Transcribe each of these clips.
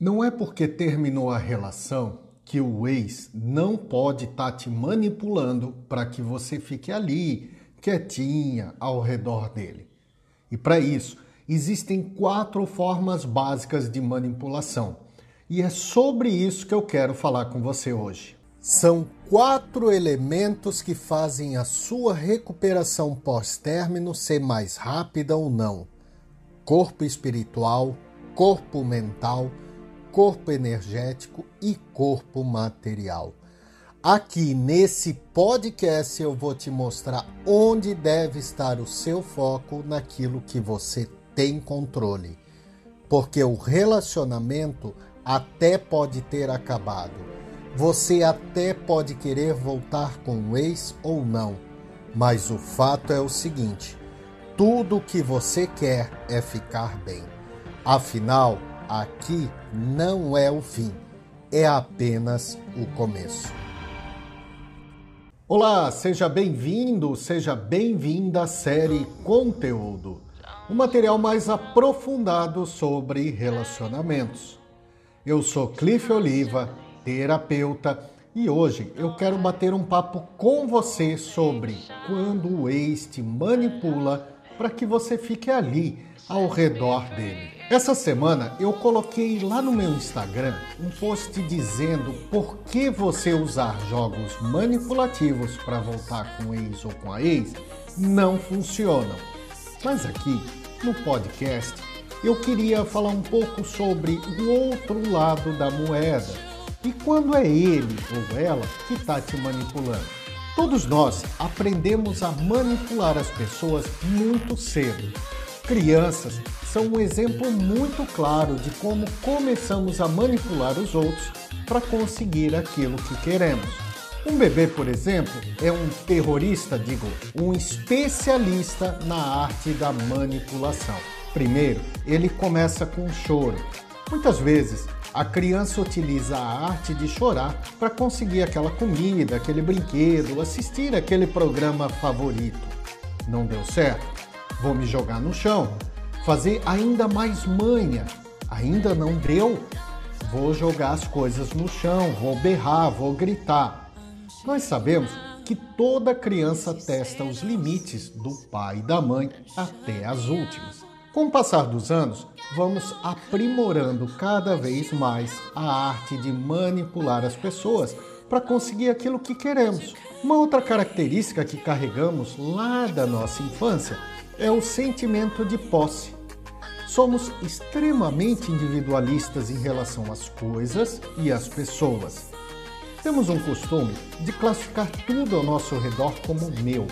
Não é porque terminou a relação que o ex não pode estar tá te manipulando para que você fique ali, quietinha, ao redor dele. E para isso, existem quatro formas básicas de manipulação. E é sobre isso que eu quero falar com você hoje. São quatro elementos que fazem a sua recuperação pós-término ser mais rápida ou não: corpo espiritual, corpo mental, corpo energético e corpo material. Aqui nesse podcast eu vou te mostrar onde deve estar o seu foco naquilo que você tem controle. Porque o relacionamento até pode ter acabado. Você até pode querer voltar com o ex ou não. Mas o fato é o seguinte: tudo o que você quer é ficar bem. Afinal, aqui não é o fim, é apenas o começo. Olá, seja bem-vindo, seja bem-vinda à série Conteúdo, um material mais aprofundado sobre relacionamentos. Eu sou Cliff Oliva, terapeuta, e hoje eu quero bater um papo com você sobre quando o ex te manipula para que você fique ali ao redor dele. Essa semana eu coloquei lá no meu Instagram um post dizendo por que você usar jogos manipulativos para voltar com ex ou com a ex não funcionam. Mas aqui no podcast eu queria falar um pouco sobre o outro lado da moeda e quando é ele ou ela que está te manipulando. Todos nós aprendemos a manipular as pessoas muito cedo. Crianças são um exemplo muito claro de como começamos a manipular os outros para conseguir aquilo que queremos. Um bebê, por exemplo, é um terrorista, digo, um especialista na arte da manipulação. Primeiro, ele começa com um choro. Muitas vezes, a criança utiliza a arte de chorar para conseguir aquela comida, aquele brinquedo, assistir aquele programa favorito. Não deu certo? Vou me jogar no chão, fazer ainda mais manha. Ainda não deu? Vou jogar as coisas no chão, vou berrar, vou gritar. Nós sabemos que toda criança testa os limites do pai e da mãe até as últimas. Com o passar dos anos, vamos aprimorando cada vez mais a arte de manipular as pessoas para conseguir aquilo que queremos. Uma outra característica que carregamos lá da nossa infância é o sentimento de posse. Somos extremamente individualistas em relação às coisas e às pessoas. Temos um costume de classificar tudo ao nosso redor como meu.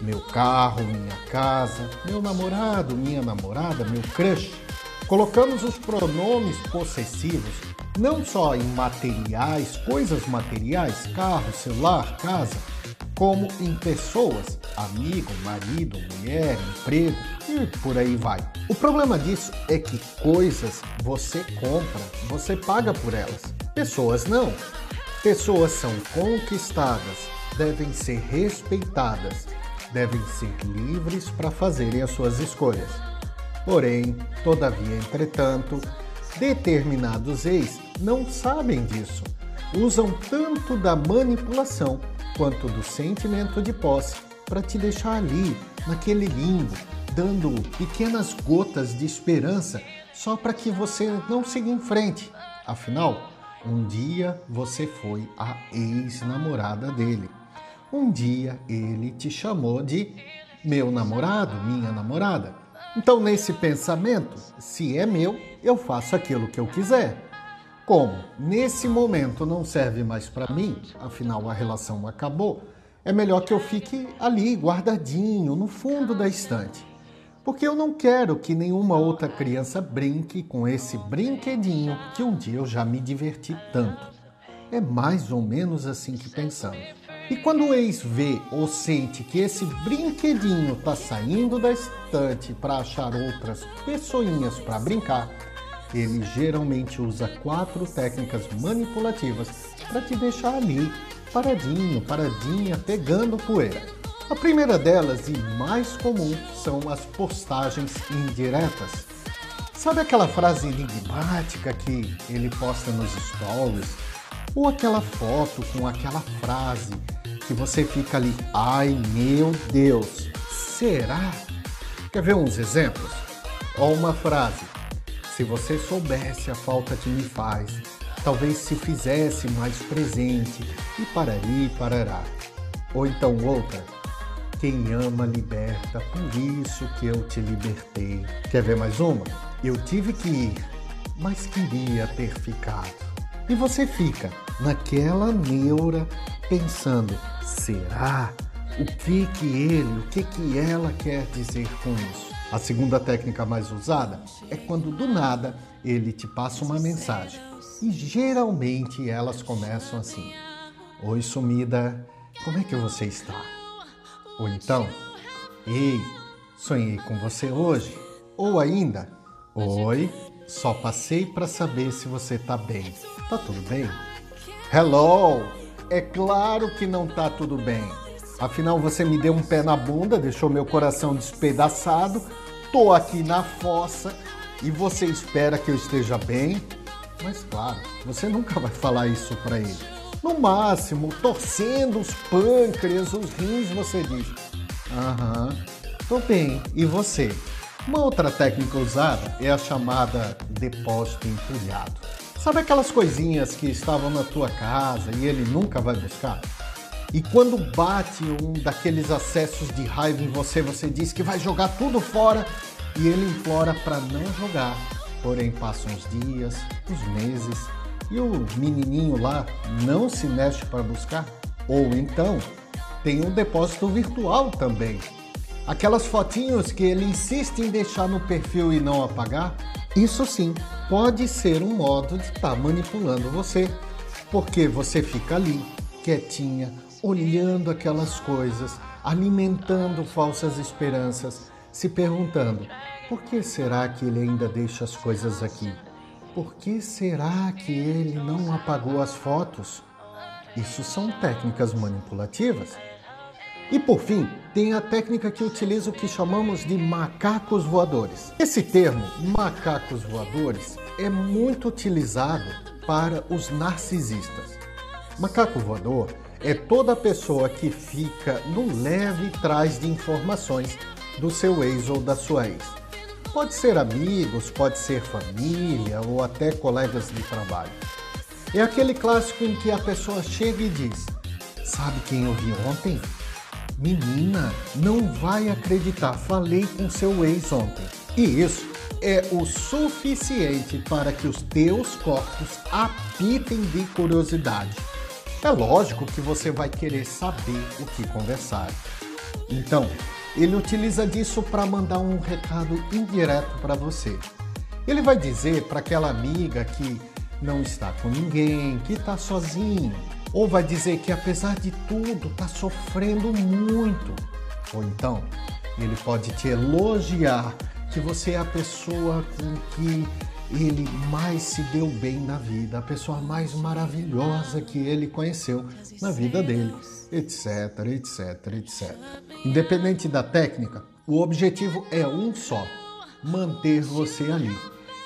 Meu carro, minha casa, meu namorado, minha namorada, meu crush. Colocamos os pronomes possessivos não só em materiais, coisas materiais, carro, celular, casa, como em pessoas, amigo, marido, mulher, emprego e por aí vai. O problema disso é que coisas você compra, você paga por elas. Pessoas não. Pessoas são conquistadas, devem ser respeitadas, devem ser livres para fazerem as suas escolhas. Porém, todavia, entretanto, determinados ex não sabem disso. Usam tanto da manipulação quanto do sentimento de posse para te deixar ali, naquele limbo, dando pequenas gotas de esperança só para que você não siga em frente. Afinal, um dia você foi a ex-namorada dele. Um dia ele te chamou de meu namorado, minha namorada. Então, nesse pensamento, se é meu, eu faço aquilo que eu quiser. Como nesse momento não serve mais para mim, afinal a relação acabou, é melhor que eu fique ali guardadinho no fundo da estante. Porque eu não quero que nenhuma outra criança brinque com esse brinquedinho que um dia eu já me diverti tanto. É mais ou menos assim que pensamos. E quando o ex vê ou sente que esse brinquedinho está saindo da estante para achar outras pessoinhas para brincar, ele geralmente usa quatro técnicas manipulativas para te deixar ali, paradinho, paradinha, pegando poeira. A primeira delas e mais comum são as postagens indiretas. Sabe aquela frase enigmática que ele posta nos stories? Ou aquela foto com aquela frase que você fica ali, ai meu Deus, será? Quer ver uns exemplos? Ou uma frase, se você soubesse a falta que me faz, talvez se fizesse mais presente e parari e parará. Ou então outra, quem ama liberta, por isso que eu te libertei. Quer ver mais uma? Eu tive que ir, mas queria ter ficado. E você fica naquela neura pensando: será? O que que ele, o que que ela quer dizer com isso? A segunda técnica mais usada é quando do nada ele te passa uma mensagem. E geralmente elas começam assim: Oi, sumida, como é que você está? Ou então, Ei, sonhei com você hoje. Ou ainda, Oi, só passei para saber se você tá bem. Tá tudo bem? Hello! É claro que não tá tudo bem. Afinal, você me deu um pé na bunda, deixou meu coração despedaçado. Tô aqui na fossa e você espera que eu esteja bem? Mas claro, você nunca vai falar isso para ele. No máximo, torcendo os pâncreas, os rins, você diz: Aham, tô bem. E você? Uma outra técnica usada é a chamada depósito entulhado. Sabe aquelas coisinhas que estavam na tua casa e ele nunca vai buscar? E quando bate um daqueles acessos de raiva em você, você diz que vai jogar tudo fora e ele implora para não jogar. Porém, passam os dias, os meses e o menininho lá não se mexe para buscar. Ou então, tem um depósito virtual também. Aquelas fotinhos que ele insiste em deixar no perfil e não apagar, isso sim pode ser um modo de estar tá manipulando você, porque você fica ali, quietinha, olhando aquelas coisas, alimentando falsas esperanças, se perguntando: por que será que ele ainda deixa as coisas aqui? Por que será que ele não apagou as fotos? Isso são técnicas manipulativas. E por fim, tem a técnica que utiliza o que chamamos de macacos voadores. Esse termo, macacos voadores, é muito utilizado para os narcisistas. Macaco voador é toda pessoa que fica no leve trás de informações do seu ex ou da sua ex. Pode ser amigos, pode ser família ou até colegas de trabalho. É aquele clássico em que a pessoa chega e diz: Sabe quem eu vi ontem? Menina, não vai acreditar, falei com seu ex ontem. E isso é o suficiente para que os teus corpos apitem de curiosidade. É lógico que você vai querer saber o que conversar. Então, ele utiliza disso para mandar um recado indireto para você. Ele vai dizer para aquela amiga que não está com ninguém, que está sozinho, ou vai dizer que apesar de tudo está sofrendo muito. Ou então, ele pode te elogiar que você é a pessoa com que ele mais se deu bem na vida, a pessoa mais maravilhosa que ele conheceu na vida dele, etc, etc, etc. Independente da técnica, o objetivo é um só: manter você ali,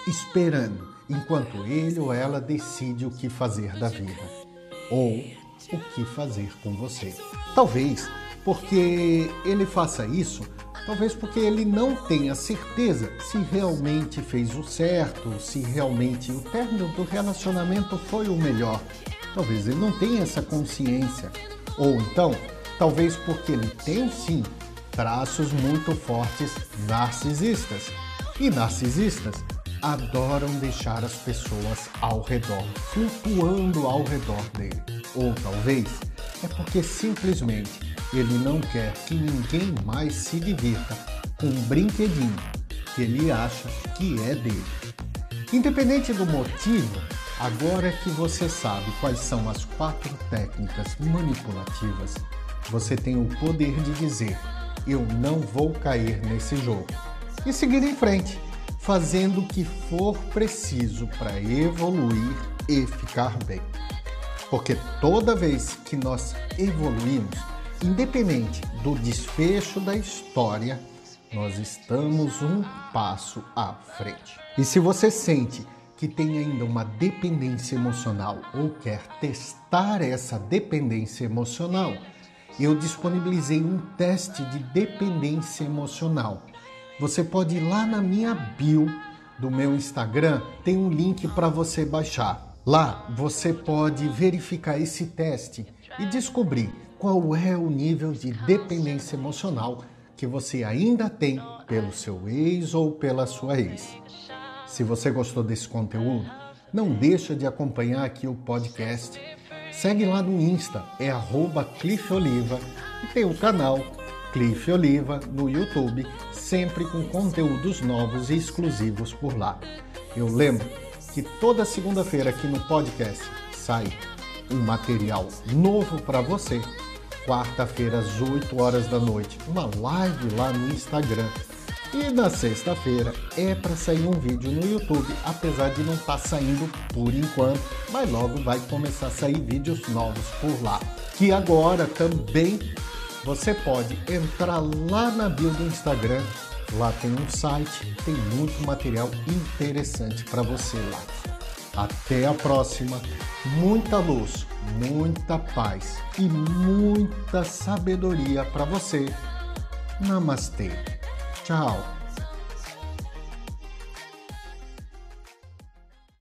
esperando enquanto ele ou ela decide o que fazer da vida ou o que fazer com você. Talvez porque ele faça isso Talvez porque ele não tenha certeza se realmente fez o certo, se realmente o término do relacionamento foi o melhor. Talvez ele não tenha essa consciência. Ou então, talvez porque ele tem sim traços muito fortes narcisistas. E narcisistas adoram deixar as pessoas ao redor, flutuando ao redor dele. Ou talvez é porque simplesmente ele não quer que ninguém mais se divirta com um brinquedinho que ele acha que é dele. Independente do motivo, agora que você sabe quais são as quatro técnicas manipulativas, você tem o poder de dizer: eu não vou cair nesse jogo e seguir em frente, fazendo o que for preciso para evoluir e ficar bem. Porque toda vez que nós evoluímos, independente do desfecho da história, nós estamos um passo à frente. E se você sente que tem ainda uma dependência emocional ou quer testar essa dependência emocional, eu disponibilizei um teste de dependência emocional. Você pode ir lá na minha bio do meu Instagram, tem um link para você baixar. Lá você pode verificar esse teste e descobrir qual é o nível de dependência emocional que você ainda tem pelo seu ex ou pela sua ex. Se você gostou desse conteúdo, não deixa de acompanhar aqui o podcast. Segue lá no Insta, é arroba Cliff Oliva e tem o canal Cliff Oliva no YouTube, sempre com conteúdos novos e exclusivos por lá. Eu lembro que toda segunda-feira aqui no podcast sai um material novo para você quarta-feira às 8 horas da noite, uma live lá no Instagram. E na sexta-feira é para sair um vídeo no YouTube, apesar de não estar tá saindo por enquanto, mas logo vai começar a sair vídeos novos por lá. Que agora também você pode entrar lá na bio do Instagram, lá tem um site, tem muito material interessante para você lá. Até a próxima. Muita luz, muita paz e muita sabedoria para você. Namastê. Tchau.